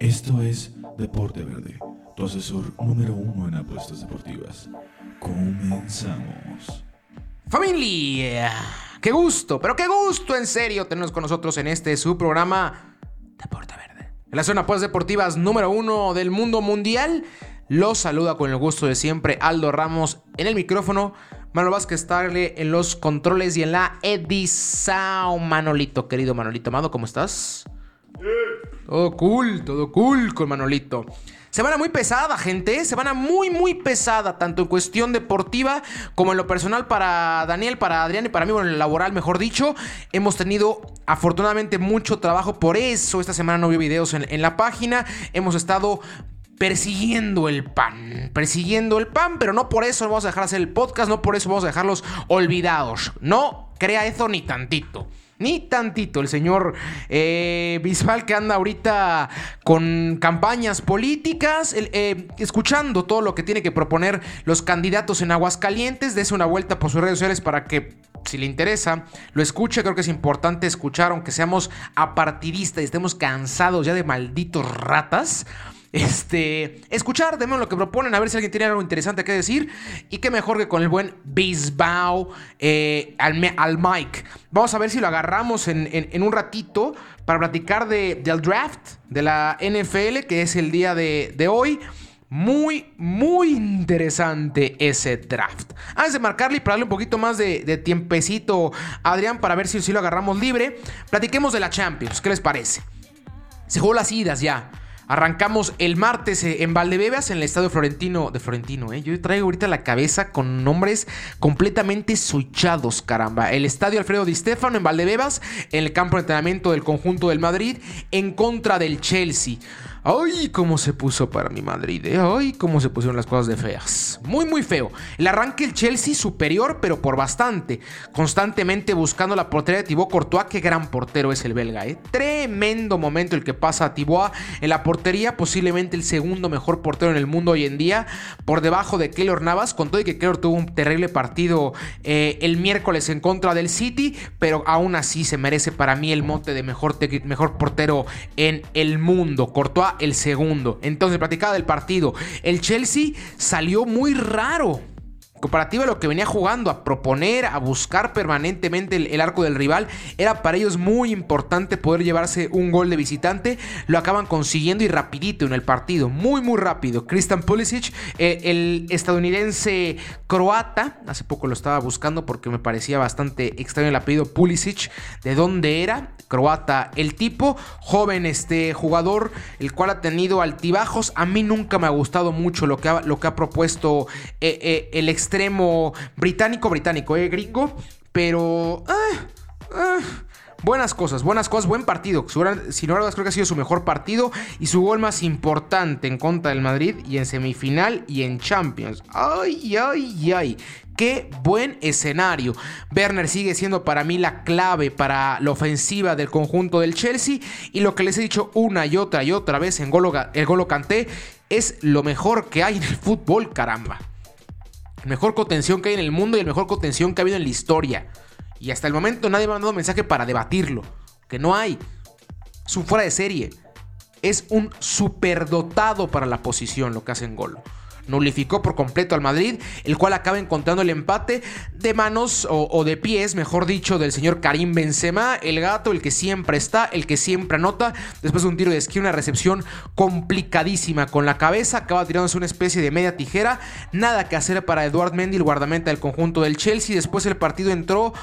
Esto es Deporte Verde, tu asesor número uno en apuestas deportivas. Comenzamos. Familia, qué gusto, pero qué gusto en serio tenernos con nosotros en este su programa Deporte Verde. En la zona apuestas deportivas número uno del mundo mundial, los saluda con el gusto de siempre Aldo Ramos en el micrófono. Manolo Vázquez estarle en los controles y en la edición. Manolito, querido Manolito Amado, ¿cómo estás? Todo cool, todo cool con Manolito. Semana muy pesada, gente. Semana muy, muy pesada, tanto en cuestión deportiva como en lo personal para Daniel, para Adrián y para mí, bueno, en el laboral, mejor dicho. Hemos tenido afortunadamente mucho trabajo, por eso esta semana no vi videos en, en la página. Hemos estado persiguiendo el pan, persiguiendo el pan, pero no por eso vamos a dejar hacer el podcast, no por eso vamos a dejarlos olvidados. No crea eso ni tantito. Ni tantito el señor eh, Bisbal que anda ahorita con campañas políticas, eh, escuchando todo lo que tiene que proponer los candidatos en Aguascalientes. Dese una vuelta por sus redes sociales para que, si le interesa, lo escuche. Creo que es importante escuchar, aunque seamos apartidistas y estemos cansados ya de malditos ratas este, escuchar, demos lo que proponen, a ver si alguien tiene algo interesante que decir. Y qué mejor que con el buen Bisbao eh, al, al mic. Vamos a ver si lo agarramos en, un ratito para platicar de, del draft de la NFL, que es el día de, hoy. Muy, muy interesante ese draft. Antes de marcarle y para darle un poquito más de, de tiempecito a Adrián para ver si, si lo agarramos libre, platiquemos de la Champions. ¿Qué les parece? Se jugó las idas ya. Arrancamos el martes eh, en Valdebebas, en el estadio Florentino. De Florentino, ¿eh? Yo traigo ahorita la cabeza con nombres completamente switchados, caramba. El estadio Alfredo Di Stefano en Valdebebas, en el campo de entrenamiento del conjunto del Madrid, en contra del Chelsea. Ay, cómo se puso para mi Madrid. ¿eh? Ay, cómo se pusieron las cosas de feas. Muy, muy feo. El arranque el Chelsea superior, pero por bastante. Constantemente buscando la portería de Thibaut Courtois. Qué gran portero es el belga, ¿eh? Tremendo momento el que pasa a Thibaut en la portería. Posiblemente el segundo mejor portero en el mundo hoy en día. Por debajo de Keylor Navas. Con todo y que Keylor tuvo un terrible partido eh, el miércoles en contra del City. Pero aún así se merece para mí el mote de mejor, mejor portero en el mundo. Courtois el segundo. Entonces, platicaba del partido. El Chelsea salió muy raro comparativa a lo que venía jugando, a proponer, a buscar permanentemente el, arco del rival, era para ellos muy importante poder llevarse un gol de visitante. Lo acaban consiguiendo y rapidito en el partido, muy muy rápido. Christian Pulisic, eh, el estadounidense croata, hace poco lo estaba buscando porque me parecía bastante extraño el apellido Pulisic, de dónde era, croata el tipo, joven este jugador, el cual ha tenido altibajos. A mí nunca me ha gustado mucho lo que ha, lo que ha propuesto eh, eh, el extremo extremo británico, británico, eh, gringo, pero... Ah, ah, buenas cosas, buenas cosas, buen partido. Si no, creo que ha sido su mejor partido y su gol más importante en contra del Madrid y en semifinal y en Champions. Ay, ay, ay. Qué buen escenario. Werner sigue siendo para mí la clave para la ofensiva del conjunto del Chelsea. Y lo que les he dicho una y otra y otra vez en Golo, el Golo Canté es lo mejor que hay en el fútbol, caramba mejor contención que hay en el mundo y el mejor contención que ha habido en la historia. Y hasta el momento nadie me ha mandado mensaje para debatirlo. Que no hay. Su fuera de serie. Es un superdotado para la posición lo que hace en Golo nulificó por completo al Madrid, el cual acaba encontrando el empate de manos o, de pies, mejor dicho, del señor Karim Benzema, el gato, el que siempre está, el que siempre anota, después de un tiro de esquina, una recepción complicadísima con la cabeza, acaba tirándose una especie de media tijera, nada que hacer para Eduard Mendy, el guardameta del conjunto del Chelsea, después el partido entró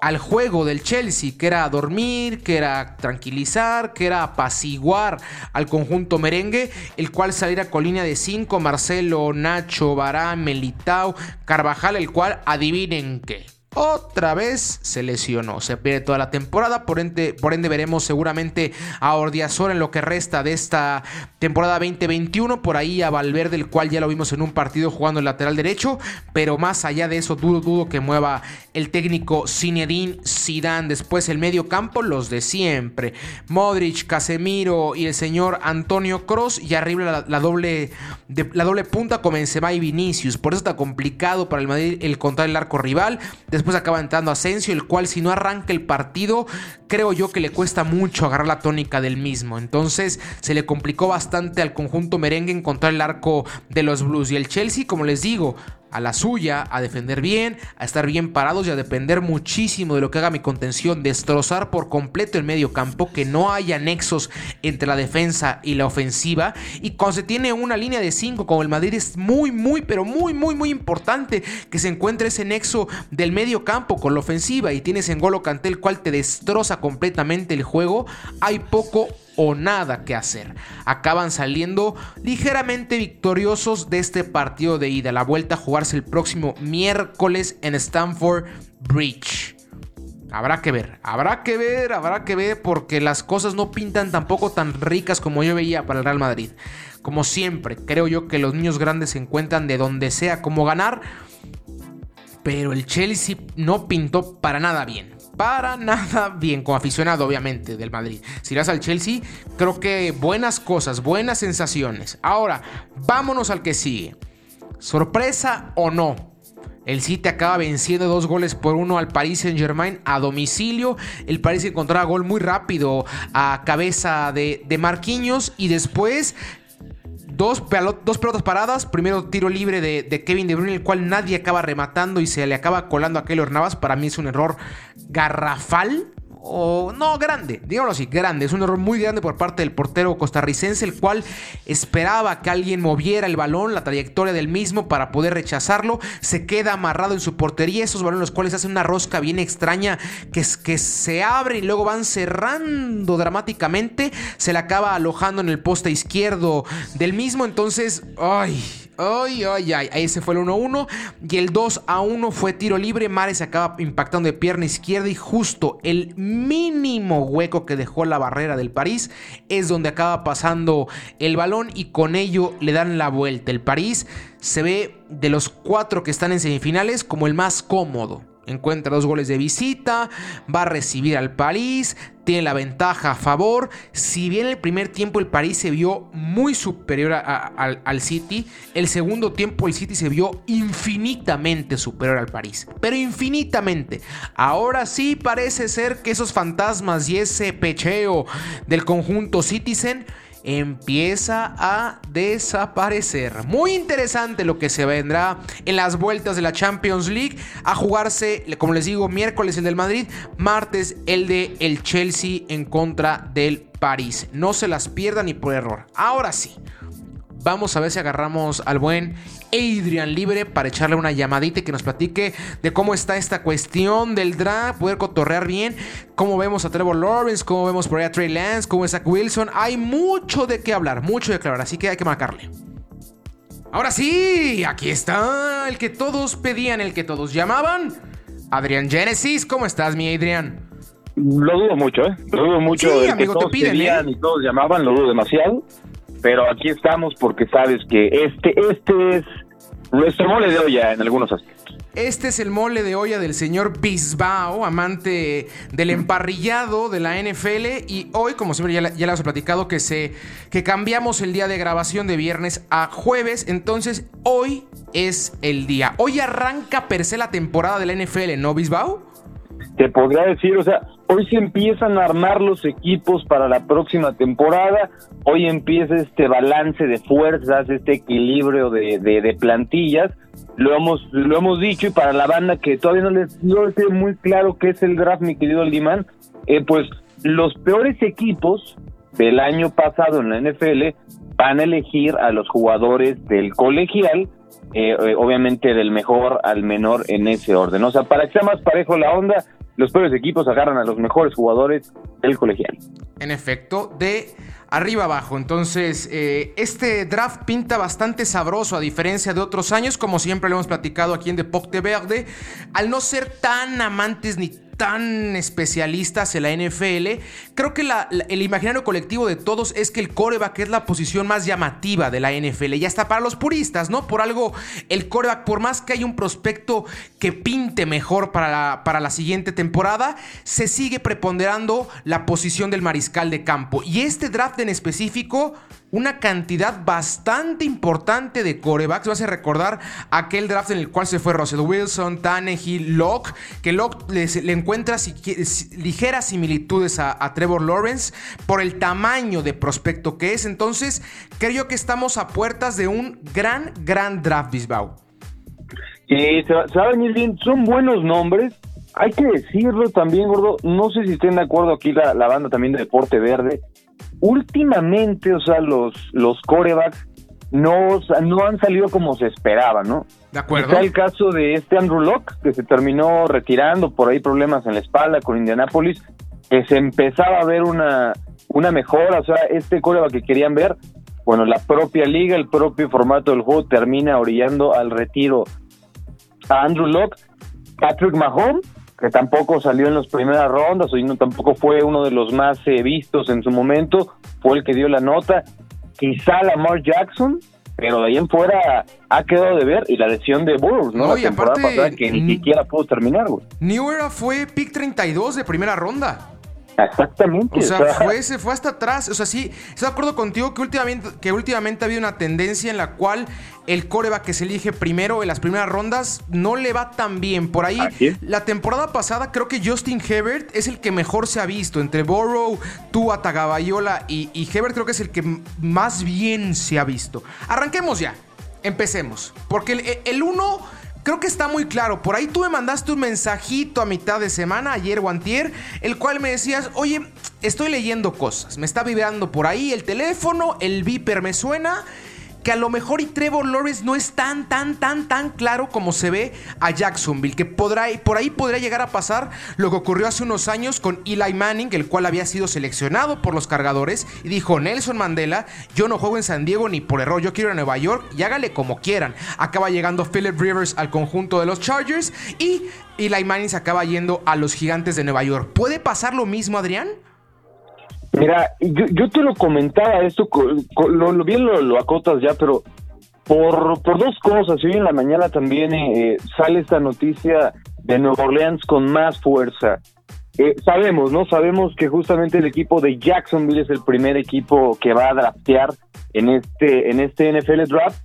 al juego del Chelsea, que era dormir, que era tranquilizar, que era apaciguar al conjunto merengue, el cual saliera con línea de 5, Marcelo, Nacho, Barán, Melitao, Carvajal, el cual adivinen qué otra vez se lesionó. Se pierde toda la temporada. Por ende, por ende veremos seguramente a Ordiazor en lo que resta de esta temporada 2021. Por ahí a Valverde, el cual ya lo vimos en un partido jugando el lateral derecho. Pero más allá de eso, dudo, dudo que mueva el técnico Zinedine Zidane. Después el medio campo, los de siempre. Modric, Casemiro y el señor Antonio Cross. Y arriba la, doble, la doble punta con Benzema y Vinicius. Por eso está complicado para el Madrid el contar el arco rival Después acaba entrando Asensio, el cual si no arranca el partido, creo yo que le cuesta mucho agarrar la tónica del mismo. Entonces se le complicó bastante al conjunto merengue encontrar el arco de los Blues. Y el Chelsea, como les digo, a la suya, a defender bien, a estar bien parados y a depender muchísimo de lo que haga mi contención, destrozar por completo el medio campo, que no haya nexos entre la defensa y la ofensiva. Y cuando se tiene una línea de 5 como el Madrid es muy, muy, pero muy, muy, muy importante que se encuentre ese nexo del medio campo con la ofensiva y tienes en Golo Cantel el cual te destroza completamente el juego. Hay poco o nada que hacer. Acaban saliendo ligeramente victoriosos de este partido de ida. La vuelta a jugarse el próximo miércoles en Stamford Bridge. Habrá que ver, habrá que ver, habrá que ver porque las cosas no pintan tampoco tan ricas como yo veía para el Real Madrid. Como siempre, creo yo que los niños grandes se encuentran de donde sea como ganar. Pero el Chelsea no pintó para nada bien para nada bien, como aficionado obviamente del Madrid. Si irás al Chelsea, creo que buenas cosas, buenas sensaciones. Ahora, vámonos al que sigue. ¿Sorpresa o no? El City acaba venciendo dos goles por uno al Paris Saint Germain a domicilio. El Paris encontraba gol muy rápido a cabeza de, de Marquinhos y después Dos, dos, pelotas paradas. Primero tiro libre de, Kevin De Bruyne, el cual nadie acaba rematando y se le acaba colando a Keylor Navas. Para mí es un error garrafal o no grande, digámoslo así, grande. Es un error muy grande por parte del portero costarricense, el cual esperaba que alguien moviera el balón, la trayectoria del mismo para poder rechazarlo. Se queda amarrado en su portería, esos balones los cuales hacen una rosca bien extraña que, que se abre y luego van cerrando dramáticamente. Se le acaba alojando en el poste izquierdo del mismo, entonces, ay, Ay, ay, ay. Ese fue el 1-1. Y el 2-1 fue tiro libre. Mare se acaba impactando de pierna izquierda. Y justo el mínimo hueco que dejó la barrera del París es donde acaba pasando el balón. Y con ello le dan la vuelta. El París se ve de los cuatro que están en semifinales como el más cómodo encuentra dos goles de visita, va a recibir al París, tiene la ventaja a favor. Si bien el primer tiempo el París se vio muy superior al City, el segundo tiempo el City se vio infinitamente superior al París. Pero infinitamente. Ahora sí parece ser que esos fantasmas y ese pecheo del conjunto Citizen empieza a desaparecer. Muy interesante lo que se vendrá en las vueltas de la Champions League. A jugarse, como les digo, miércoles el del Madrid, martes el de el Chelsea en contra del París. No se las pierdan ni por error. Ahora sí. Vamos a ver si agarramos al buen Adrian Libre para echarle una llamadita y que nos platique de cómo está esta cuestión del draft, poder cotorrear bien, cómo vemos a Trevor Lawrence, cómo vemos por ahí a Trey Lance, cómo es Zach Wilson. Hay mucho de qué hablar, mucho de qué hablar, así que hay que marcarle. Ahora sí, aquí está el que todos pedían, el que todos llamaban. Adrian Genesis, ¿cómo estás, mi Adrian? Lo dudo mucho, ¿eh? Lo dudo mucho. Sí, amigo, te piden, ¿eh? y todos llamaban, lo dudo demasiado pero aquí estamos porque sabes que este, este es nuestro mole de olla en algunos aspectos. Este es el mole de olla del señor Bisbao, amante del emparrillado de la NFL. Y hoy, como siempre, ya, ya les he platicado que, se, que cambiamos el día de grabación de viernes a jueves. Entonces, hoy es el día. Hoy arranca per se la temporada de la NFL, ¿no, Bisbao? Te podría decir, o sea, hoy se empiezan a armar los equipos para la próxima temporada, hoy empieza este balance de fuerzas, este equilibrio de, de, plantillas, lo hemos, lo hemos dicho y para la banda que todavía no les, no les muy claro qué es el draft, mi querido Limán, eh, pues los peores equipos del año pasado en la NFL van a elegir a los jugadores del colegial, eh, eh, obviamente del mejor al menor en ese orden. O sea, para que sea más parejo la onda, los peores equipos agarran a los mejores jugadores del colegial. En efecto, de arriba abajo. Entonces, eh, este draft pinta bastante sabroso a diferencia de otros años, como siempre lo hemos platicado aquí en Deporte Verde. Al no ser tan amantes ni tan especialistas en la NFL, creo que el imaginario colectivo de todos es que el coreback es la posición más llamativa de la NFL. Ya está para los puristas, ¿no? Por algo, el coreback, por más que haya un prospecto que pinte mejor para para la siguiente temporada, se sigue preponderando la posición del mariscal de campo. Y este draft en específico una cantidad bastante importante de corebacks. Vas a recordar aquel draft en el cual se fue Russell Wilson, Tannehill, Locke, que Locke le, encuentra ligeras similitudes a, Trevor Lawrence por el tamaño de prospecto que es. Entonces, creo que estamos a puertas de un gran, gran draft, Bisbao. Y se, va bien, son buenos nombres. Hay que decirlo también, gordo. No sé si estén de acuerdo aquí la, la banda también de Deporte Verde últimamente, o sea, los, los corebacks no, no han salido como se esperaba, ¿no? De acuerdo. Está el caso de este Andrew Locke, que se terminó retirando por ahí problemas en la espalda con Indianapolis, que se empezaba a ver una, una mejora, o sea, este coreback que querían ver, bueno, la propia liga, el propio formato del juego termina orillando al retiro a Andrew Locke. Patrick Mahomes, que tampoco salió en las primeras rondas, o no, tampoco fue uno de los más eh, vistos en su momento, fue el que dio la nota. Quizá Lamar Jackson, pero de ahí en fuera ha quedado de ver y la lesión de Burrows, ¿no? la temporada pasada que ni siquiera pudo terminar, güey. New Era fue pick 32 de primera ronda. Exactamente. O sea, fue, se fue hasta atrás. O sea, sí, estoy de acuerdo contigo que últimamente, que últimamente ha habido una tendencia en la cual el coreback que se elige primero en las primeras rondas no le va tan bien. Por ahí, la temporada pasada creo que Justin Hebert es el que mejor se ha visto. Entre Burrow, Tua Tagabayola y, y Hebert creo que es el que más bien se ha visto. Arranquemos ya. Empecemos. Porque el uno creo que está muy claro. Por ahí tú me mandaste un mensajito a mitad de semana, ayer o antier, el cual me decías, oye, estoy leyendo cosas. Me está vibrando por ahí el teléfono, el viper me suena que a lo mejor y Trevor Lawrence no es tan, tan, tan, tan claro como se ve a Jacksonville, que podrá, por ahí podría llegar a pasar lo que ocurrió hace unos años con Eli Manning, el cual había sido seleccionado por los cargadores, y dijo Nelson Mandela, yo no juego en San Diego ni por error, yo quiero a Nueva York y hágale como quieran. Acaba llegando Philip Rivers al conjunto de los Chargers y Eli Manning se acaba yendo a los gigantes de Nueva York. ¿Puede pasar lo mismo, Adrián? Mira, yo, te lo comentaba esto, lo, bien lo, acotas ya, pero por, por dos cosas. Hoy en la mañana también eh, sale esta noticia de Nueva Orleans con más fuerza. Eh, sabemos, ¿no? Sabemos que justamente el equipo de Jacksonville es el primer equipo que va a draftear en este, en este NFL Draft.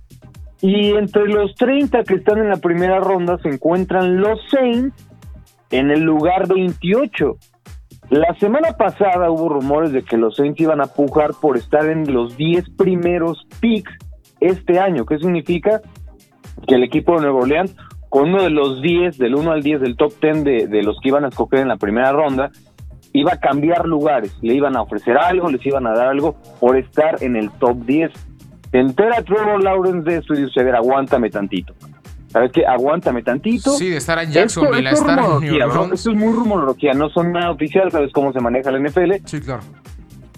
Y entre los 30 que están en la primera ronda se encuentran los Saints en el lugar 28. La semana pasada hubo rumores de que los Saints iban a pujar por estar en los 10 primeros picks este año. ¿Qué significa? Que el equipo de Nueva Orleans, con uno de los 10, del 1 al 10 del top 10 de, de los que iban a escoger en la primera ronda, iba a cambiar lugares. Le iban a ofrecer algo, les iban a dar algo por estar en el top 10. Se entera Trevor Lawrence de esto y dice, a ver, aguántame tantito. ¿Sabes qué? Aguántame tantito. Sí, de estar en Jacksonville, esto, estar en New Esto es muy rumorología, no son nada oficial, sabes cómo se maneja la NFL. Sí, claro.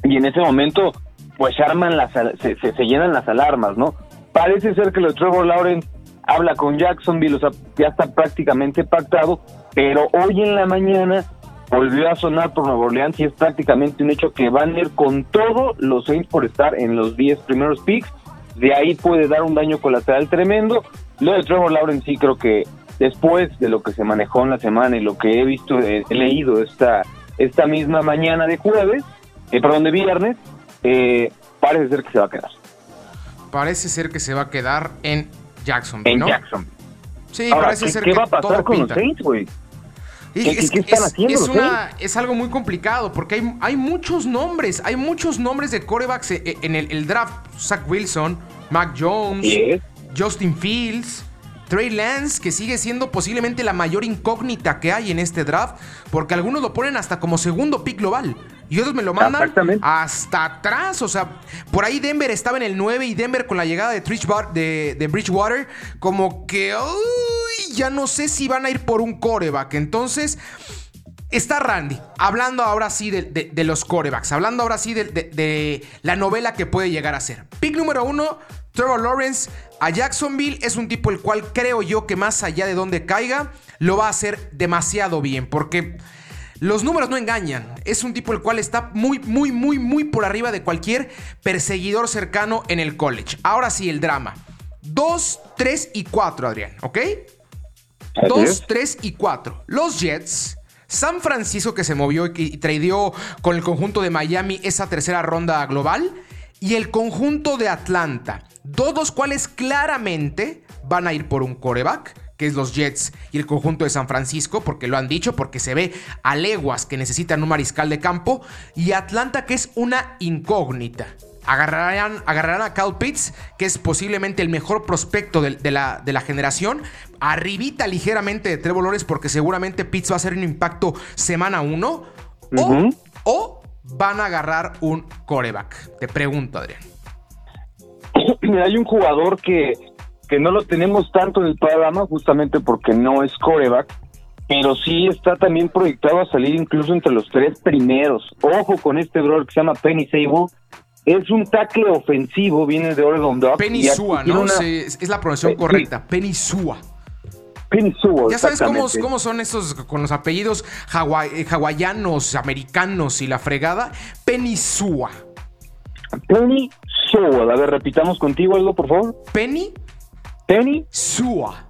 Y en ese momento, pues se arman las, se, se, llenan las alarmas, ¿no? Parece ser que lo de Trevor Lawrence habla con Jacksonville, o sea, ya está prácticamente pactado, pero hoy en la mañana volvió a sonar por Nueva Orleans y es prácticamente un hecho que van a ir con todo los Saints por estar en los 10 primeros picks. De ahí puede dar un daño colateral tremendo. Lo de Trevor Lawrence sí creo que después de lo que se manejó en la semana y lo que he visto, he, leído esta, esta misma mañana de jueves, eh, perdón, de viernes, eh, parece ser que se va a quedar. Parece ser que se va a quedar en Jacksonville, en Jackson. Sí, parece ser ¿qué que va a pasar con los Saints, güey? ¿Qué, están haciendo? Es, algo muy complicado porque hay, hay, muchos nombres, hay muchos nombres de corebacks eh, en el, draft. Zach Wilson, Mac Jones, Justin Fields, Trey Lance, que sigue siendo posiblemente la mayor incógnita que hay en este draft, porque algunos lo ponen hasta como segundo pick global. Y otros me lo mandan hasta atrás. O sea, por ahí Denver estaba en el 9 y Denver con la llegada de, de, de Bridgewater, como que ya no sé si van a ir por un coreback. Entonces, está Randy, hablando ahora sí de, los corebacks, hablando ahora sí de, de, la novela que puede llegar a ser. Pick número uno, Trevor Lawrence a Jacksonville es un tipo el cual creo yo que más allá de donde caiga, lo va a hacer demasiado bien, porque los números no engañan. Es un tipo el cual está muy, muy, muy, muy por arriba de cualquier perseguidor cercano en el college. Ahora sí, el drama. 2, 3 y 4, Adrián, ¿ok? 2, 3 y 4. Los Jets. San Francisco que se movió y tradeó con el conjunto de Miami esa tercera ronda global y el conjunto de Atlanta. Dos los cuales claramente van a ir por un coreback que es los Jets y el conjunto de San Francisco, porque lo han dicho, porque se ve a leguas que necesitan un mariscal de campo, y Atlanta, que es una incógnita. Agarrarán, agarrarán a Cal Pitts, que es posiblemente el mejor prospecto de, la, de la, generación. Arribita ligeramente de Trevor Lawrence, porque seguramente Pitts va a hacer un impacto semana 1. o, van a agarrar un coreback. Te pregunto, Adrián. hay un jugador que que no lo tenemos tanto en el programa justamente porque no es coreback, pero sí está también proyectado a salir incluso entre los tres primeros. Ojo con este brother que se llama Penny Sable. Es un tackle ofensivo, viene de Oregon Ducks. Penny Sua, ¿no? es la pronunciación correcta. Penny Sua. Penny Sua, Ya sabes cómo, cómo, son esos con los apellidos eh, hawaianos, americanos y la fregada. Penny Sua. Penny Sua. A ver, repitamos contigo algo, por favor. Penny Penny Sua.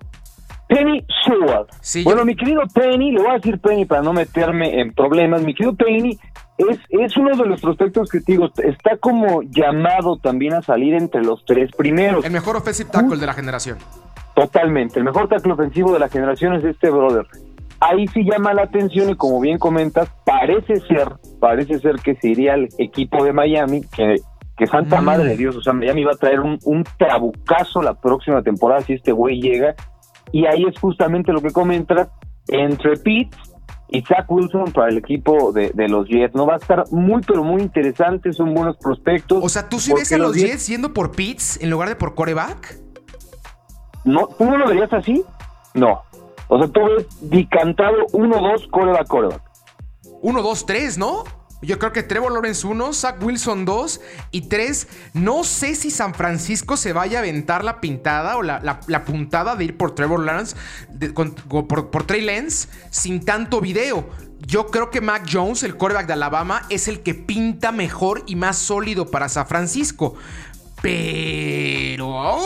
Penny Sewell. bueno, mi querido Penny, le voy a decir Penny para no meterme en problemas. Mi querido Penny es, es uno de los prospectos que te digo, está como llamado también a salir entre los tres primeros. El mejor offensive tackle de la generación. Totalmente, el mejor tackle ofensivo de la generación es este brother. Ahí sí llama la atención y como bien comentas, parece ser, parece ser que se iría al equipo de Miami, que que santa mm. madre de Dios, o sea, Miami va a traer un, un trabucazo la próxima temporada si este güey llega. Y ahí es justamente lo que comenta entre Pete y Zach Wilson para el equipo de, los Jets. No va a estar muy, pero muy interesante, son buenos prospectos. O sea, ¿tú sí ves a los Jets, yendo por Pitts en lugar de por coreback? No, ¿tú no lo verías así? No. O sea, tú ves dicantado 1-2 coreback, coreback. 1-2-3, ¿no? Yo creo que Trevor Lawrence 1, Zach Wilson 2 y 3. No sé si San Francisco se vaya a aventar la pintada o la, puntada de ir por Trevor Lawrence, por, Trey Lance, sin tanto video. Yo creo que Mac Jones, el quarterback de Alabama, es el que pinta mejor y más sólido para San Francisco. Pero.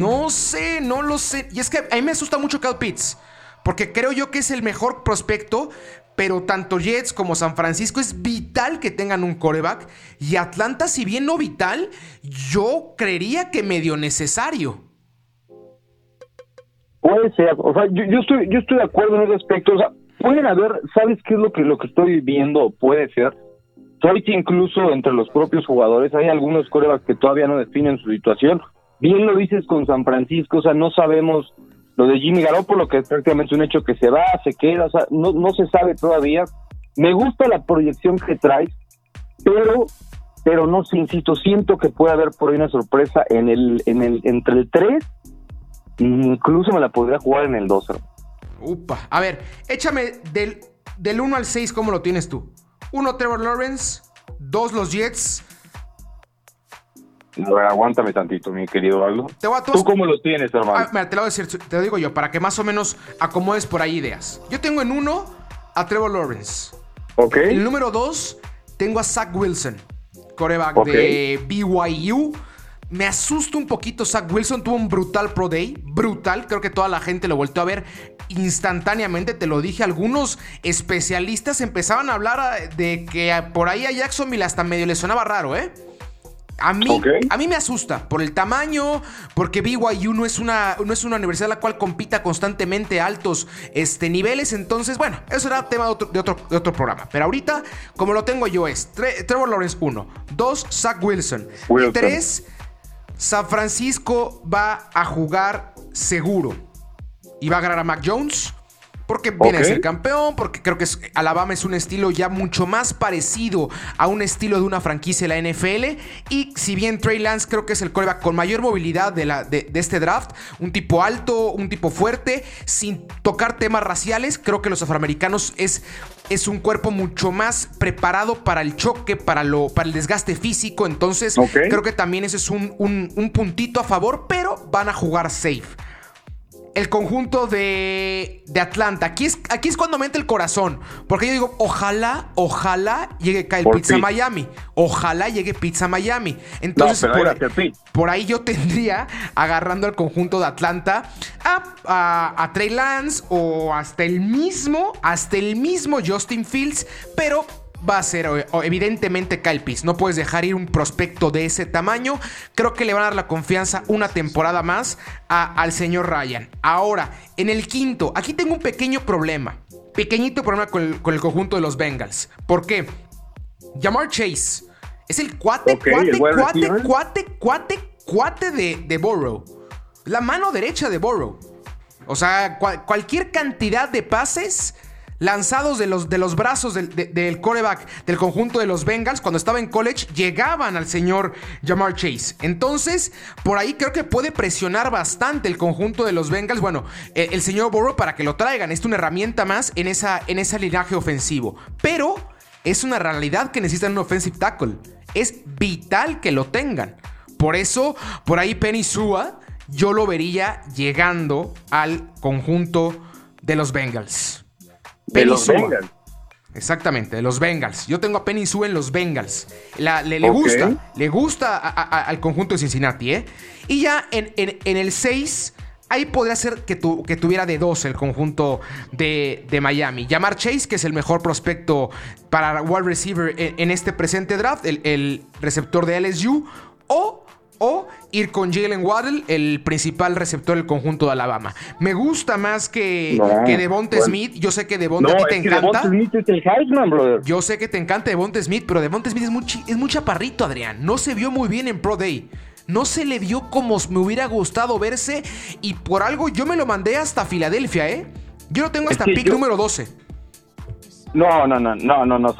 no sé, no lo sé. Y es que a mí me asusta mucho Cal Pitts. Porque creo yo que es el mejor prospecto, pero tanto Jets como San Francisco es vital que tengan un coreback. Y Atlanta, si bien no vital, yo creería que medio necesario. Puede ser, o sea, yo, estoy, yo estoy de acuerdo en ese aspecto. O sea, pueden haber, ¿sabes qué es lo que, lo que estoy viendo? Puede ser. Que incluso entre los propios jugadores hay algunos corebacks que todavía no definen su situación. Bien lo dices con San Francisco, o sea, no sabemos lo de Jimmy Garoppolo, que es prácticamente un hecho que se va, se queda, o sea, no, no se sabe todavía. Me gusta la proyección que traes, pero pero no sé, insisto, siento que puede haber por ahí una sorpresa en el, en el, entre el 3 incluso me la podría jugar en el 2. Upa. A ver, échame del, del 1 al 6, ¿cómo lo tienes tú? 1 Trevor Lawrence, 2 los Jets, aguántame tantito, mi querido Aldo. ¿Tú cómo lo tienes, hermano? Ah, mira, te lo voy a decir, te lo digo yo, para que más o menos acomodes por ahí ideas. Yo tengo en uno a Trevor Lawrence. Ok. En el número dos tengo a Zach Wilson, coreback de BYU. Me asusta un poquito. Zach Wilson tuvo un brutal Pro Day. Brutal. Creo que toda la gente lo volvió a ver instantáneamente. Te lo dije. Algunos especialistas empezaban a hablar de que por ahí a Jacksonville hasta medio le sonaba raro, ¿eh? A mí, a mí me asusta por el tamaño, porque BYU no es, una, no es una universidad la cual compita constantemente a altos este, niveles. Entonces, bueno, eso era tema de otro, de otro, programa. Pero ahorita, como lo tengo yo, es Trevor Lawrence 1, 2, Zach Wilson, 3, San Francisco va a jugar seguro y va a ganar a Mac Jones. Porque viene a ser campeón, porque creo que Alabama es un estilo ya mucho más parecido a un estilo de una franquicia de la NFL. Y si bien Trey Lance creo que es el coreback con mayor movilidad de, la, de, este draft, un tipo alto, un tipo fuerte, sin tocar temas raciales, creo que los afroamericanos es, es un cuerpo mucho más preparado para el choque, para, lo, para el desgaste físico. Entonces creo que también ese es un, un puntito a favor, pero van a jugar safe el conjunto de, de Atlanta. Aquí es, aquí es cuando mente el corazón. Porque yo digo, ojalá, ojalá llegue Kyle Pizza a Miami. Ojalá llegue Pizza a Miami. Entonces, por, ahí, yo tendría agarrando al conjunto de Atlanta a, a, Trey Lance o hasta el mismo, hasta el mismo Justin Fields. Pero va a ser evidentemente Kyle Pitts. No puedes dejar ir un prospecto de ese tamaño. Creo que le van a dar la confianza una temporada más al señor Ryan. Ahora, en el quinto, aquí tengo un pequeño problema. Pequeñito problema con el, conjunto de los Bengals. ¿Por qué? Jamar Chase es el cuate, cuate, cuate, cuate, cuate, cuate de, de Burrow. La mano derecha de Burrow. O sea, cualquier cantidad de pases lanzados de los, de los brazos del, del, coreback del conjunto de los Bengals cuando estaba en college llegaban al señor Jamar Chase. Entonces, por ahí creo que puede presionar bastante el conjunto de los Bengals. Bueno, el, señor Burrow para que lo traigan. Es una herramienta más en, esa, en ese linaje ofensivo. Pero es una realidad que necesitan un offensive tackle. Es vital que lo tengan. Por eso, por ahí Penny Sua, yo lo vería llegando al conjunto de los Bengals. De los Bengals. Exactamente, de los Bengals. Yo tengo a Penny Sue en los Bengals. le, gusta, le gusta al conjunto de Cincinnati, ¿eh? Y ya en, el 6, ahí podría ser que, que tuviera de 2 el conjunto de, Miami. Llamar Chase, que es el mejor prospecto para wide receiver en, este presente draft, el, el receptor de LSU. O o ir con Jalen Waddle, el principal receptor del conjunto de Alabama. Me gusta más que, que Devonte Smith. Yo sé que Devonte a ti te encanta. Smith es el Heisman, brother. Yo sé que te encanta Devonte Smith, pero Devonte Smith es muy, es muy chaparrito, Adrián. No se vio muy bien en Pro Day. No se le vio como me hubiera gustado verse. Y por algo yo me lo mandé hasta Filadelfia, ¿eh? Yo lo tengo hasta pick número 12. No, no, no, no, no, no.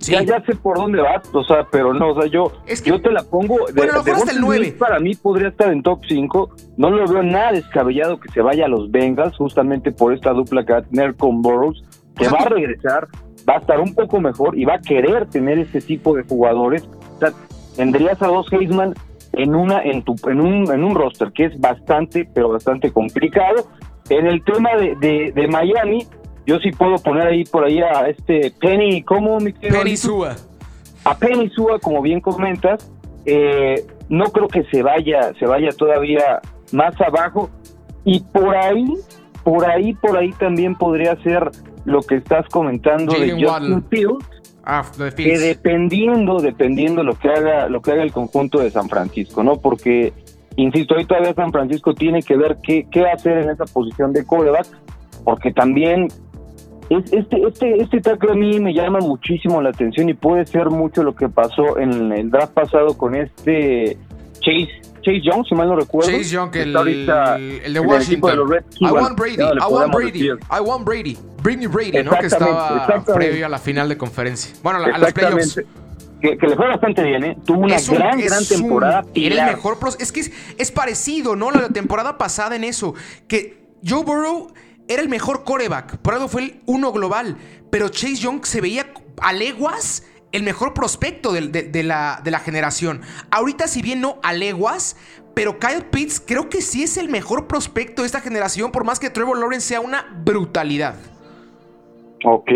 Ya, ya sé por dónde vas, o sea, pero no, o sea, yo, yo te la pongo. Bueno, lo hasta el 9. Para mí podría estar en top 5. No lo veo nada descabellado que se vaya a los Bengals, justamente por esta dupla que va a tener con Burroughs, que va a regresar, va a estar un poco mejor y va a querer tener ese tipo de jugadores. O sea, tendrías a dos Heisman en una en tu en un en un roster que es bastante pero bastante complicado en el tema de, de, de Miami yo sí puedo poner ahí por ahí a este Penny, ¿cómo mi Penny Sua. A Penny Sua, como bien comentas, eh, no creo que se vaya, se vaya todavía más abajo. Y por ahí, por ahí, por ahí también podría ser lo que estás comentando de Justin Fields. Ah, que dependiendo, dependiendo lo que haga, lo que haga el conjunto de San Francisco, ¿no? Porque, insisto, ahí todavía San Francisco tiene que ver qué, qué hacer en esa posición de coreback, porque también este, este, este tackle a mí me llama muchísimo la atención y puede ser mucho lo que pasó en el draft pasado con este Chase Chase Young, si mal no recuerdo. Chase Young, el, el, de Washington. I want Brady, I want Brady, I want Brady. Bring me Brady, ¿no? Que estaba previo a la final de conferencia. Bueno, a, las playoffs. Que, que, le fue bastante bien, ¿eh? Tuvo una gran, gran temporada. era el mejor. Es que es, es parecido, ¿no? La temporada pasada en eso. Que Joe Burrow era el mejor coreback. Por algo fue el uno global. Pero Chase Young se veía a leguas el mejor prospecto de, la, de la generación. Ahorita, si bien no a leguas, pero Kyle Pitts creo que sí es el mejor prospecto de esta generación, por más que Trevor Lawrence sea una brutalidad. Ok.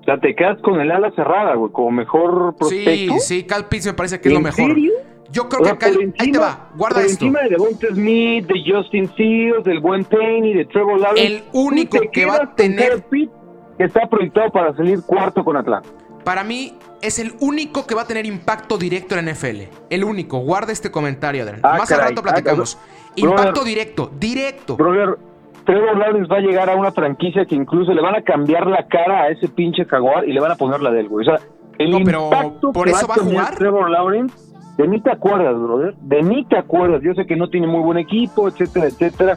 O sea, te quedas con el ala cerrada, güey, como mejor prospecto. Sí, sí, Kyle Pitts me parece que es lo mejor. Serio? Yo creo que Kyle, ahí te va, guarda por esto. encima de Devonta Smith, de Justin Fields, del buen Penny, de Trevor Lawrence. El único que va a tener Pitt, que está proyectado para salir cuarto con Atlanta. Para mí es el único que va a tener impacto directo en NFL. El único. Guarda este comentario, Adrián. Ah, Más al rato platicamos. impacto directo, directo. Brother, Trevor Lawrence va a llegar a una franquicia que incluso le van a cambiar la cara a ese pinche jaguar y le van a poner la del güey. O sea, el no, pero impacto por eso va a jugar. Trevor Lawrence de mí te acuerdas, brother. De mí te acuerdas. Yo sé que no tiene muy buen equipo, etcétera, etcétera.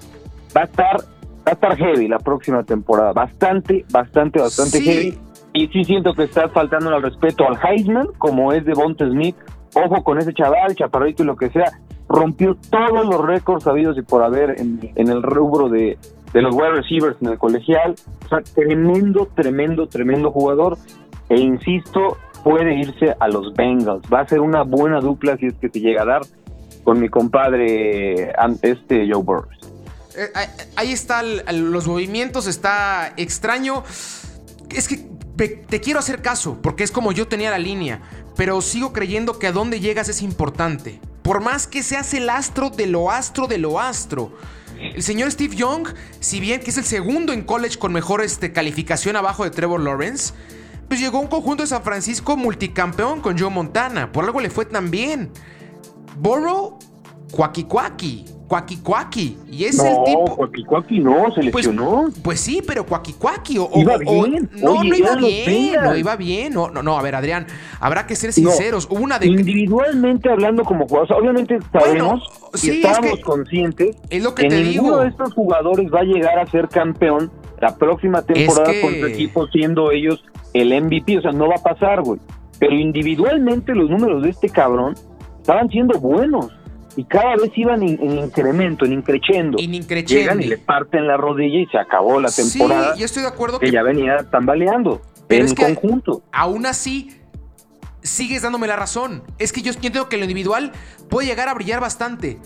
Va a estar, va a estar heavy la próxima temporada. Bastante, bastante, bastante heavy. Y sí siento que estás faltando al respeto al Heisman, como es de Bonte Smith. Ojo con ese chaval, chaparrito y lo que sea. Rompió todos los récords sabidos y por haber en, en el rubro de, de los wide receivers en el colegial. O sea, tremendo, tremendo, tremendo jugador. E insisto, puede irse a los Bengals. Va a ser una buena dupla si es que se llega a dar con mi compadre este Joe Burrow. Eh, ahí está los movimientos, está extraño. Es que te quiero hacer caso, porque es como yo tenía la línea, pero sigo creyendo que a dónde llegas es importante. Por más que seas el astro de lo astro de lo astro. El señor Steve Young, si bien que es el segundo en college con mejor este, calificación abajo de Trevor Lawrence, pues llegó un conjunto de San Francisco multicampeón con Joe Montana. Por algo le fue tan bien. Burrow, cuaki cuaki. Cuaki Cuaki. Y es el tipo. No, Cuaki Cuaki no, se Pues, lesionó. pues sí, pero Cuaki Cuaki. O, Iba o- o- bien. no, Oye, no iba bien. No iba bien. No, no, no. A ver, Adrián, habrá que ser No, sinceros. Hubo una de. Individualmente hablando como jugadores, obviamente sabemos sí, y es estamos que- conscientes es lo que te ninguno digo. de estos jugadores va a llegar a ser campeón la próxima temporada que- con su equipo siendo ellos el MVP, o sea, no va a pasar, güey. Pero individualmente los números de este cabrón estaban siendo buenos y cada vez iban en, en incremento, en increchendo. In Llegan y le parten la rodilla y se acabó la temporada Sí, yo estoy de acuerdo que que ya venía tambaleando Pero en es que- conjunto. aún así sigues dándome la razón. Es que yo entiendo que lo individual puede llegar a brillar bastante.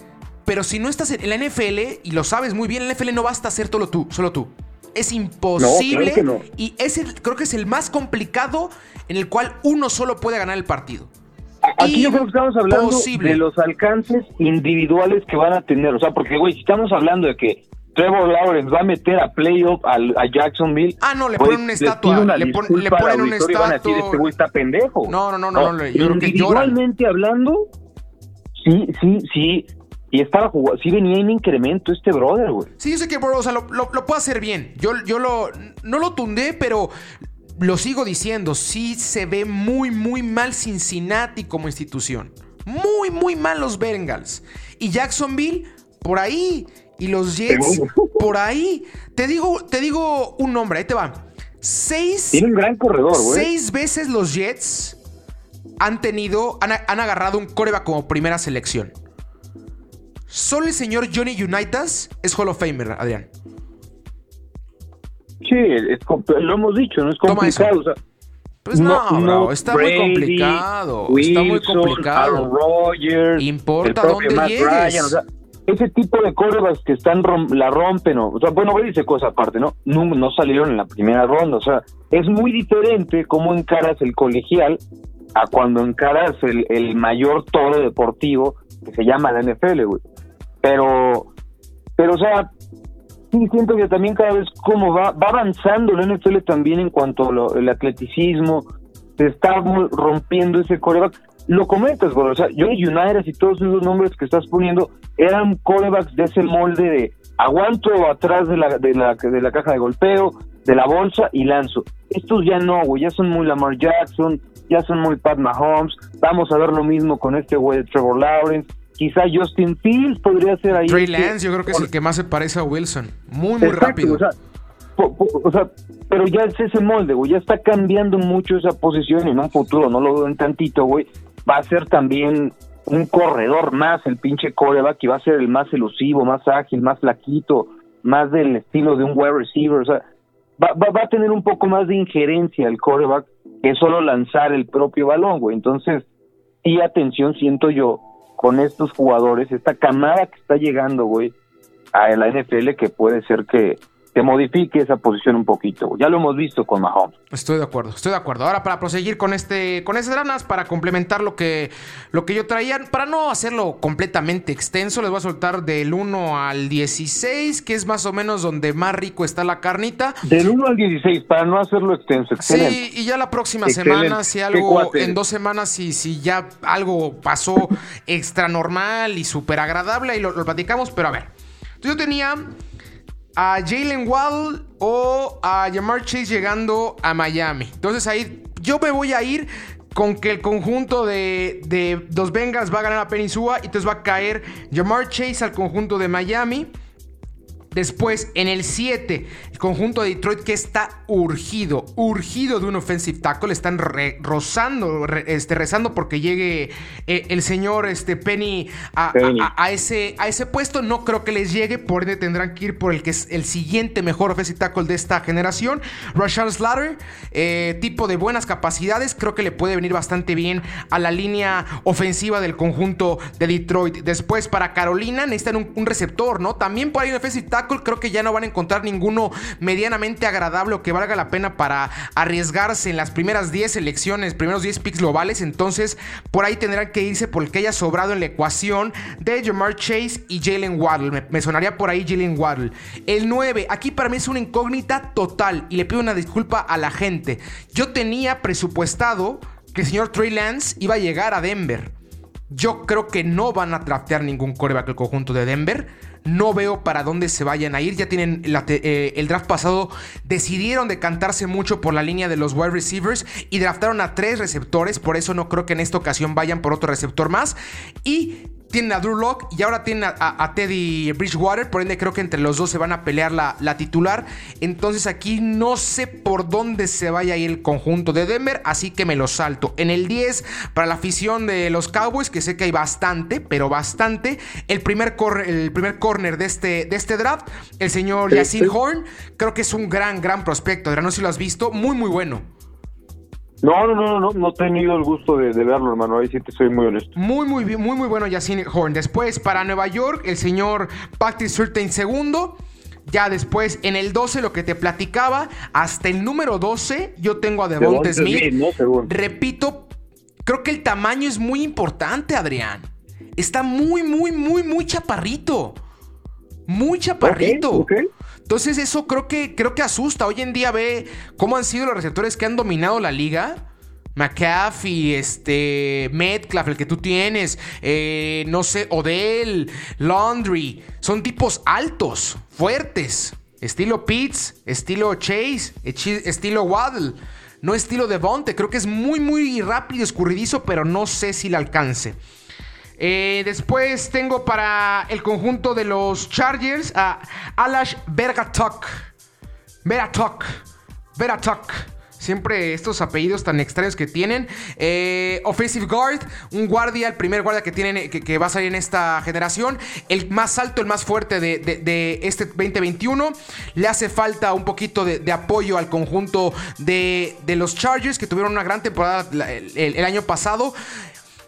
Pero si no estás en la NFL, y lo sabes muy bien, en la NFL no basta ser solo tú, solo tú. Es imposible. No, claro que no. Y es el- creo que es el más complicado en el cual uno solo puede ganar el partido. Aquí yo creo que estamos hablando de los alcances individuales que van a tener. O sea, porque, güey, si estamos hablando de que Trevor Lawrence va a meter a playoff a Jacksonville. Ah, no, le güey, ponen una estatua, le pon- ponen una y van a decir, estatua. Este güey está pendejo. No, no, no, no, no, yo creo que lloran. Individualmente hablando, sí, sí, sí. Y estaba jugando, sí venía en incremento este brother, güey. Sí, yo sé que Burrow, o sea, lo, lo, lo puedo hacer bien. Yo, yo lo. No lo tundé, pero lo sigo diciendo. Sí se ve muy, muy mal Cincinnati como institución. Muy, muy mal los Bengals. Y Jacksonville, por ahí. Y los Jets, por ahí. Te digo, te digo un nombre, ahí te va. Seis. Tiene un gran corredor, güey. Seis veces los Jets han tenido, han, han agarrado un coreback como primera selección. Solo el señor Johnny Unitas es Hall of Famer, Adrián. Sí, es lo hemos dicho, no es complicado. O sea, Pues no, bro, está muy complicado. está muy Wilson, complicado. Aaron Rodgers, Importa el propio dónde Matt llegues. Ryan, o sea, ese tipo de corebacks que están rom- la rompen, o, o sea, bueno, voy a decir cosa aparte, ¿no? ¿no? No salieron en la primera ronda, o sea, es muy diferente cómo encaras el colegial a cuando encaras el, el mayor toro deportivo que se llama la NFL, güey. Pero, pero, o sea, sí siento que también cada vez como va, va avanzando la NFL también en cuanto al atleticismo, se está rompiendo ese coreback. Lo comentas, güey, o sea, Johnny United y todos esos nombres que estás poniendo eran corebacks de ese molde de aguanto atrás de la, de la, de la caja de golpeo, de la bolsa y lanzo. Estos ya no, güey, ya son muy Lamar Jackson, ya son muy Pat Mahomes. Vamos a ver lo mismo con este güey de Trevor Lawrence. Quizá Justin Fields podría ser ahí. Trey Lance, yo creo que es el que más se parece a Wilson. Muy, muy Exacto, rápido. O sea, po- po- o sea, pero ya es ese molde, güey. Ya está cambiando mucho esa posición y en un futuro, no lo veo en tantito, güey. Va a ser también un corredor más el pinche coreback y va a ser el más elusivo, más ágil, más flaquito, más del estilo de un wide receiver. O sea, va, va, va a tener un poco más de injerencia el coreback que solo lanzar el propio balón, güey. Entonces, sí, atención, siento yo, con estos jugadores, esta camada que está llegando, güey, a la NFL que puede ser que, que modifique esa posición un poquito. Ya lo hemos visto con Mahomes. Estoy de acuerdo, estoy de acuerdo. Ahora para proseguir con este, con esas granas, para complementar lo que, lo que yo traía, para no hacerlo completamente extenso, les voy a soltar del 1 al 16, que es más o menos donde más rico está la carnita. Del 1 al 16, para no hacerlo extenso. Excelente. Sí, y ya la próxima Excelente. semana, si algo, en dos semanas, si, si ya algo pasó extra normal y súper agradable, y lo, lo platicamos, pero a ver. Entonces yo tenía a Jalen Wall o a Jamar Chase llegando a Miami. Entonces ahí yo me voy a ir con que el conjunto de, de los va a ganar a Peninsula y entonces va a caer Jamar Chase al conjunto de Miami. Después, en el 7, el conjunto de Detroit que está urgido, urgido de un offensive tackle. Están re- rozando, re- este, rezando porque llegue eh, el señor este, Penny, a, a- Penny. a- a ese, a ese puesto. No creo que les llegue, por ende tendrán que ir por el que es el siguiente mejor offensive tackle de esta generación. Rashawn Slater, eh, tipo de buenas capacidades, creo que le puede venir bastante bien a la línea ofensiva del conjunto de Detroit. Después, para Carolina, necesitan un, un receptor, ¿no? También por ahí un offensive tackle creo que ya no van a encontrar ninguno medianamente agradable o que valga la pena para arriesgarse en las primeras 10 elecciones, primeros 10 picks globales. Entonces, por ahí tendrán que irse por el que haya sobrado en la ecuación de Jamar Chase y Jalen Waddle. Me, sonaría por ahí Jalen Waddle. El 9, aquí para mí es una incógnita total y le pido una disculpa a la gente. Yo tenía presupuestado que el señor Trey Lance iba a llegar a Denver. Yo creo que no van a draftear ningún coreback el conjunto de Denver. No veo para dónde se vayan a ir. Ya tienen eh, el draft pasado. Decidieron decantarse mucho por la línea de los wide receivers y draftaron a tres receptores. Por eso no creo que en esta ocasión vayan por otro receptor más. Y tienen a Drew Locke y ahora tienen a, Teddy Bridgewater. Por ende, creo que entre los dos se van a pelear la, titular. Entonces, aquí no sé por dónde se vaya a ir el conjunto de Denver. Así que me lo salto. En el 10, para la afición de los Cowboys, que sé que hay bastante, pero bastante. El primer, el primer corner de este, de este draft, el señor Yacine Horn. Creo que es un gran, gran prospecto. No sé si lo has visto. Muy, muy bueno. No, no, no, no, no he tenido el gusto de, verlo, hermano. Ahí sí te soy muy honesto. Muy, muy bien, muy, muy bueno, Yacine Horn. Después, para Nueva York, el señor Patrick Surtain segundo. Ya después, en el 12, lo que te platicaba, hasta el número 12, yo tengo a Devonta Smith. Repito, creo que el tamaño es muy importante, Adrián. Está muy, muy, muy, muy chaparrito. Muy chaparrito. Entonces eso creo que, creo que asusta. Hoy en día ve cómo han sido los receptores que han dominado la liga. McAfee, este, Metcalf, el que tú tienes, eh, no sé, Odell, Laundry, son tipos altos, fuertes, estilo Pitts, estilo Chase, estilo Waddle, no estilo Devonte, creo que es muy, muy rápido, escurridizo, pero no sé si le alcance. Eh, después tengo para el conjunto de los Chargers a Alash Bergatok. Veratok. Veratok. Siempre estos apellidos tan extraños que tienen. Eh, offensive Guard, un guardia, el primer guardia que, tienen, que, va a salir en esta generación. El más alto, el más fuerte de, este 2021. Le hace falta un poquito de, apoyo al conjunto de, los Chargers que tuvieron una gran temporada el año pasado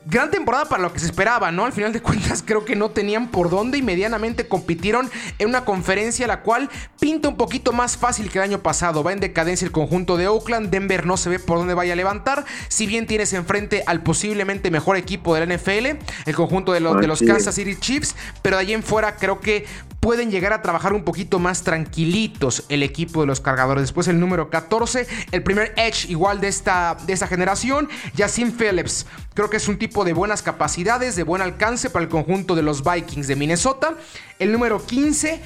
gran temporada para lo que se esperaba, ¿no? Al final de cuentas creo que no tenían por dónde y medianamente compitieron en una conferencia la cual pinta un poquito más fácil que el año pasado. Va en decadencia el conjunto de Oakland, Denver no se ve por dónde vaya a levantar, si bien tienes enfrente al posiblemente mejor equipo de la NFL, el conjunto de, los, de los Kansas City Chiefs, pero de allí en fuera creo que pueden llegar a trabajar un poquito más tranquilitos el equipo de los cargadores. Después el número 14, el primer Edge igual de esta, de esta generación, Yacine Phillips. Creo que es un tipo de buenas capacidades, de buen alcance para el conjunto de los Vikings de Minnesota. El número 15,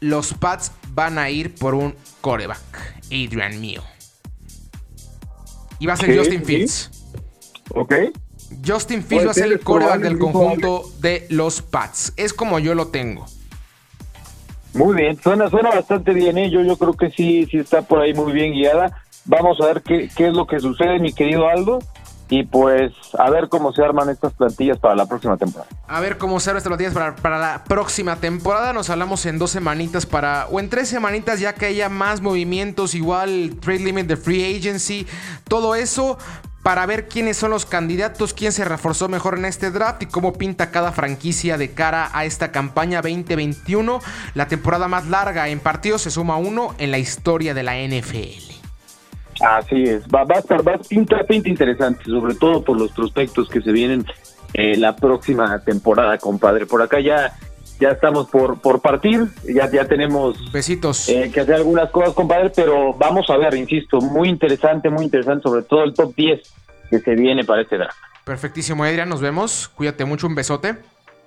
los Pats van a ir por un coreback, Adrian Mio. Y va a ser Justin Fields. Ok. Justin Fields va a ser el coreback del conjunto de los Pats. Es como yo lo tengo. Muy bien, suena, suena bastante bien, ¿eh? yo, yo creo que sí, sí está por ahí muy bien guiada. Vamos a ver qué, qué es lo que sucede, mi querido Aldo. Y pues a ver cómo se arman estas plantillas para la próxima temporada. A ver cómo se arman estas plantillas para, para, la próxima temporada. Nos hablamos en dos semanitas para. o en tres semanitas ya que haya más movimientos, igual trade limit de free agency, todo eso para ver quiénes son los candidatos, quién se reforzó mejor en este draft y cómo pinta cada franquicia de cara a esta campaña 2021. La temporada más larga en partidos se suma uno en la historia de la NFL. Así es, va, a estar, va a pinta, pinta interesante, sobre todo por los prospectos que se vienen eh, la próxima temporada, compadre. Por acá ya ya estamos por, por partir, ya, ya tenemos Besitos. Eh, que hacer algunas cosas, compadre, pero vamos a ver, insisto, muy interesante, muy interesante, sobre todo el top 10 que se viene para este draft. Perfectísimo, Adrián, nos vemos, cuídate mucho, un besote.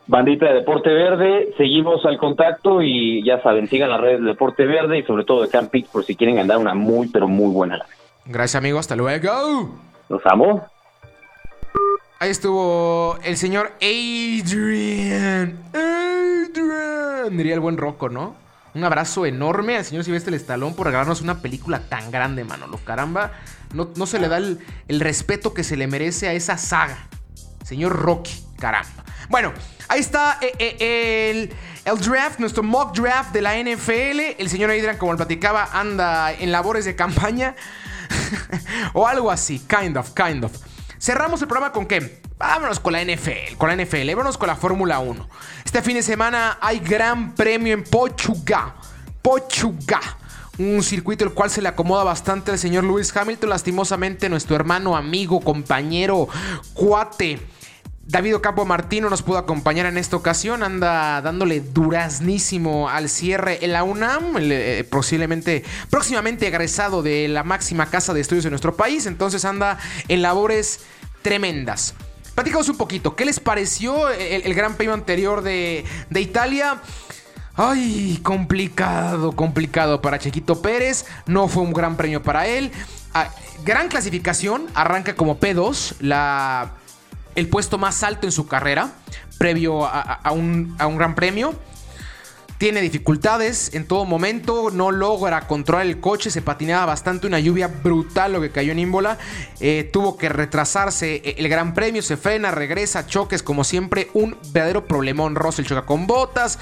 Bandita de Deporte Verde, seguimos al contacto y ya saben, sigan las redes de Deporte Verde y sobre todo de Camp por si quieren andar una muy, pero muy buena. Gracias, amigo, hasta luego. Los amo. Ahí estuvo el señor Adrian. Adrian. Diría el buen Rocco, ¿no? Un abrazo enorme al señor Silvestre Estalón por regalarnos una película tan grande, mano. Lo caramba, no, se le da el, respeto que se le merece a esa saga. Señor Rocky, caramba. Bueno, ahí está eh, eh, el, el, draft, nuestro mock draft de la NFL. El señor Adrian, como lo platicaba, anda en labores de campaña. o algo así, kind of, kind of. Cerramos el programa con qué? Vámonos con la NFL, con la NFL, vámonos con la Fórmula 1. Este fin de semana hay gran premio en Pochuga. Pochuga. Un circuito el cual se le acomoda bastante al señor Lewis Hamilton. Lastimosamente, nuestro hermano, amigo, compañero, cuate. David Ocampo Martino nos pudo acompañar en esta ocasión, anda dándole duraznísimo al cierre en la UNAM, eh, posiblemente, próximamente egresado de la máxima casa de estudios de nuestro país, entonces anda en labores tremendas. Platicamos un poquito, ¿qué les pareció el, gran premio anterior de, de Italia? Ay, complicado, complicado para Chequito Pérez. No fue un gran premio para él. Ah, gran clasificación, arranca como P2, la, el puesto más alto en su carrera, previo a, un, a un gran premio tiene dificultades en todo momento, no logra controlar el coche, se patinaba bastante, una lluvia brutal lo que cayó en Ímbola, eh, tuvo que retrasarse el Gran Premio, se frena, regresa, choques como siempre, un verdadero problemón, Russell choca con botas,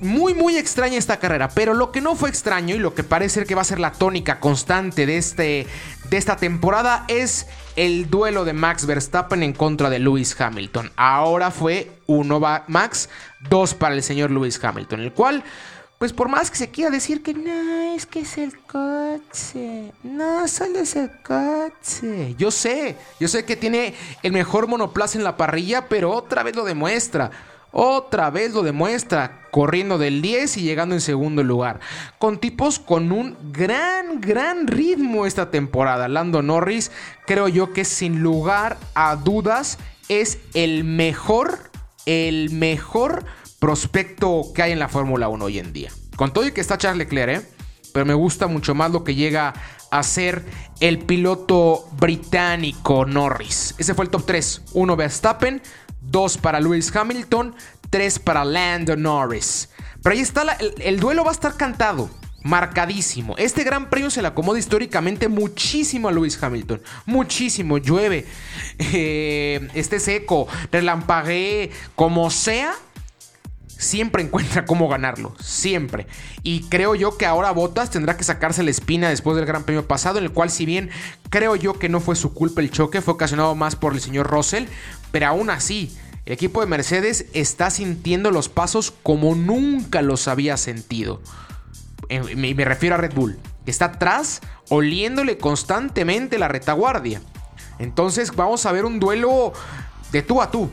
muy, muy extraña esta carrera. Pero lo que no fue extraño y lo que parece ser que va a ser la tónica constante de, este, de esta temporada es el duelo de Max Verstappen en contra de Lewis Hamilton. Ahora fue uno Max, dos para el señor Lewis Hamilton, el cual. Pues por más que se quiera decir que no, es que es el coche. No, solo es el coche. Yo sé, yo sé que tiene el mejor monoplaza en la parrilla, pero otra vez lo demuestra. Otra vez lo demuestra, corriendo del 10 y llegando en segundo lugar. Con tipos con un gran, gran ritmo esta temporada. Lando Norris, creo yo que sin lugar a dudas es el mejor, el mejor prospecto que hay en la Fórmula 1 hoy en día. Con todo y que está Charles Leclerc, ¿eh? pero me gusta mucho más lo que llega a ser el piloto británico Norris. Ese fue el top 3. Uno Verstappen, 2 para Lewis Hamilton, 3 para Lando Norris. Pero ahí está, el, duelo va a estar cantado marcadísimo. Este gran premio se le acomoda históricamente muchísimo a Lewis Hamilton. Muchísimo. Llueve, eh, esté seco, relampaguee, como sea. Siempre encuentra cómo ganarlo. Siempre. Y creo yo que ahora Bottas tendrá que sacarse la espina después del gran premio pasado. En el cual, si bien creo yo que no fue su culpa el choque, fue ocasionado más por el señor Russell. Pero aún así, el equipo de Mercedes está sintiendo los pasos como nunca los había sentido. Y me refiero a Red Bull, que está atrás oliéndole constantemente la retaguardia. Entonces vamos a ver un duelo de tú a tú.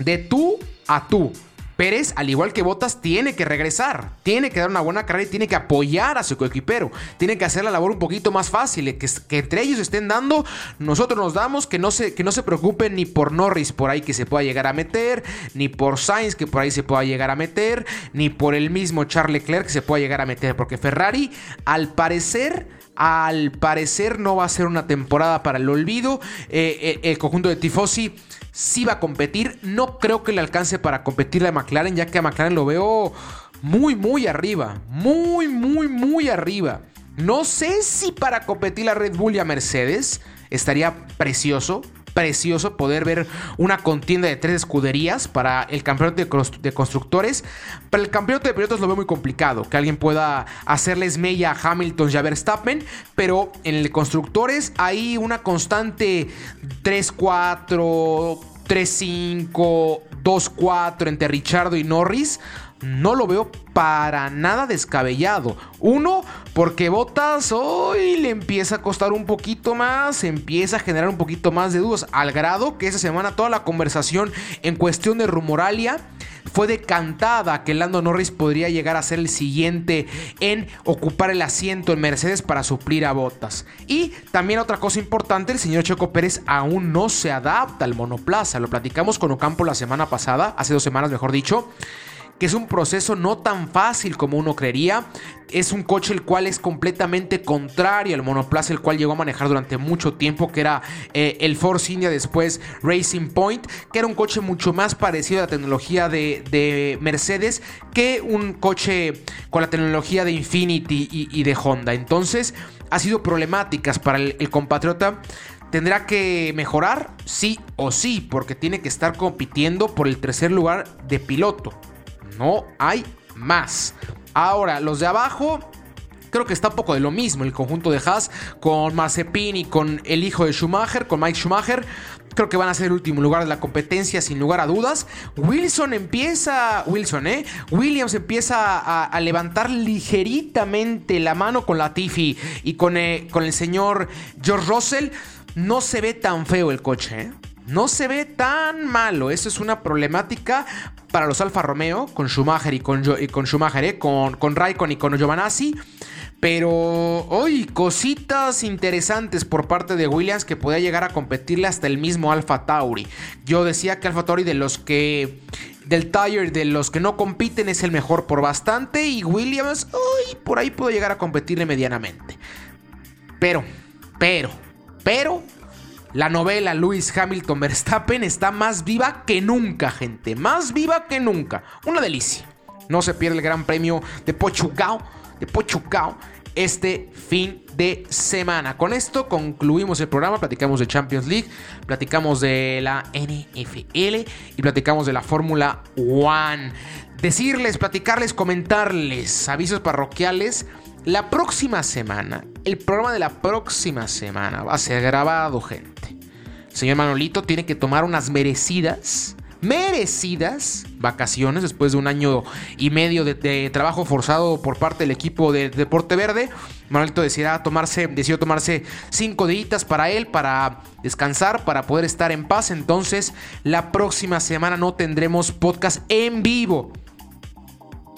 De tú a tú. Pérez, al igual que Botas, tiene que regresar, tiene que dar una buena carrera y tiene que apoyar a su coequipero, tiene que hacer la labor un poquito más fácil, que, entre ellos estén dando, nosotros nos damos, que no, se, que no se preocupen ni por Norris por ahí que se pueda llegar a meter, ni por Sainz que por ahí se pueda llegar a meter, ni por el mismo Charles Leclerc que se pueda llegar a meter, porque Ferrari al parecer al parecer no va a ser una temporada para el olvido. Eh, eh, el conjunto de Tifosi sí va a competir. No creo que le alcance para competir a McLaren, ya que a McLaren lo veo muy, muy arriba. Muy, muy, muy arriba. No sé si para competir a Red Bull y a Mercedes estaría precioso precioso poder ver una contienda de tres escuderías para el campeonato de constructores. Para el campeonato de pilotos lo veo muy complicado, que alguien pueda hacerles mella a Hamilton y a Verstappen, pero en el constructores hay una constante 3-4, 3-5, 2-4 entre Richardo y Norris no lo veo para nada descabellado. Uno, porque Botas hoy le empieza a costar un poquito más, empieza a generar un poquito más de dudas, al grado que esa semana toda la conversación en cuestión de rumoralia fue decantada que Lando Norris podría llegar a ser el siguiente en ocupar el asiento en Mercedes para suplir a Botas. Y también otra cosa importante, el señor Checo Pérez aún no se adapta al monoplaza. Lo platicamos con Ocampo la semana pasada, hace dos semanas mejor dicho que es un proceso no tan fácil como uno creería. Es un coche el cual es completamente contrario al monoplaza el cual llegó a manejar durante mucho tiempo, que era eh, el Force India, después Racing Point, que era un coche mucho más parecido a la tecnología de, Mercedes que un coche con la tecnología de Infinity y, de Honda. Entonces, ha sido problemáticas para el compatriota. ¿Tendrá que mejorar? Sí o sí, porque tiene que estar compitiendo por el tercer lugar de piloto. No hay más. Ahora, los de abajo, creo que está un poco de lo mismo. El conjunto de Haas con Mazepin y con el hijo de Schumacher, con Mike Schumacher. Creo que van a ser el último lugar de la competencia, sin lugar a dudas. Wilson empieza. Wilson, ¿eh? Williams empieza a, levantar ligeritamente la mano con la Tiffy y con, eh, con el señor George Russell. No se ve tan feo el coche, ¿eh? No se ve tan malo. Eso es una problemática para los Alfa Romeo con Schumacher y con, con Schumacher, ¿eh? con, con Raikkonen y con Giovanazzi. Pero hoy cositas interesantes por parte de Williams que podía llegar a competirle hasta el mismo Alfa Tauri. Yo decía que Alfa Tauri de los que del Tire de los que no compiten es el mejor por bastante y Williams hoy por ahí pudo llegar a competirle medianamente. Pero, pero, pero la novela Lewis Hamilton Verstappen está más viva que nunca, gente, más viva que nunca. Una delicia. No se pierde el Gran Premio de Pochucao de Pochucao este fin de semana. Con esto concluimos el programa, platicamos de Champions League, platicamos de la NFL y platicamos de la Fórmula One. Decirles, platicarles, comentarles, avisos parroquiales. La próxima semana, el programa de la próxima semana va a ser grabado, gente. Señor Manolito tiene que tomar unas merecidas merecidas vacaciones después de un año y medio de, trabajo forzado por parte del equipo de, Deporte Verde. Manuelito decidió tomarse, decidió tomarse cinco días para él, para descansar, para poder estar en paz. Entonces, la próxima semana no tendremos podcast en vivo.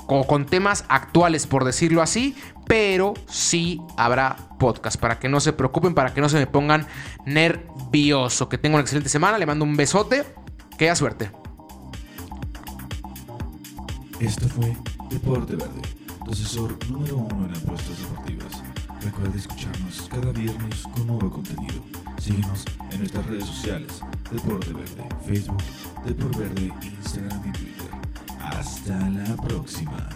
O con temas actuales, por decirlo así, pero sí habrá podcast. Para que no se preocupen, para que no se me pongan nervioso. Que tengan una excelente semana. Le mando un besote. Que haya suerte. Esto fue Deporte Verde, tu asesor número uno en apuestas deportivas. Recuerda escucharnos cada viernes con nuevo contenido. Síguenos en nuestras redes sociales, Deporte Verde, Facebook, Deporte Verde, Instagram y Twitter. Hasta la próxima.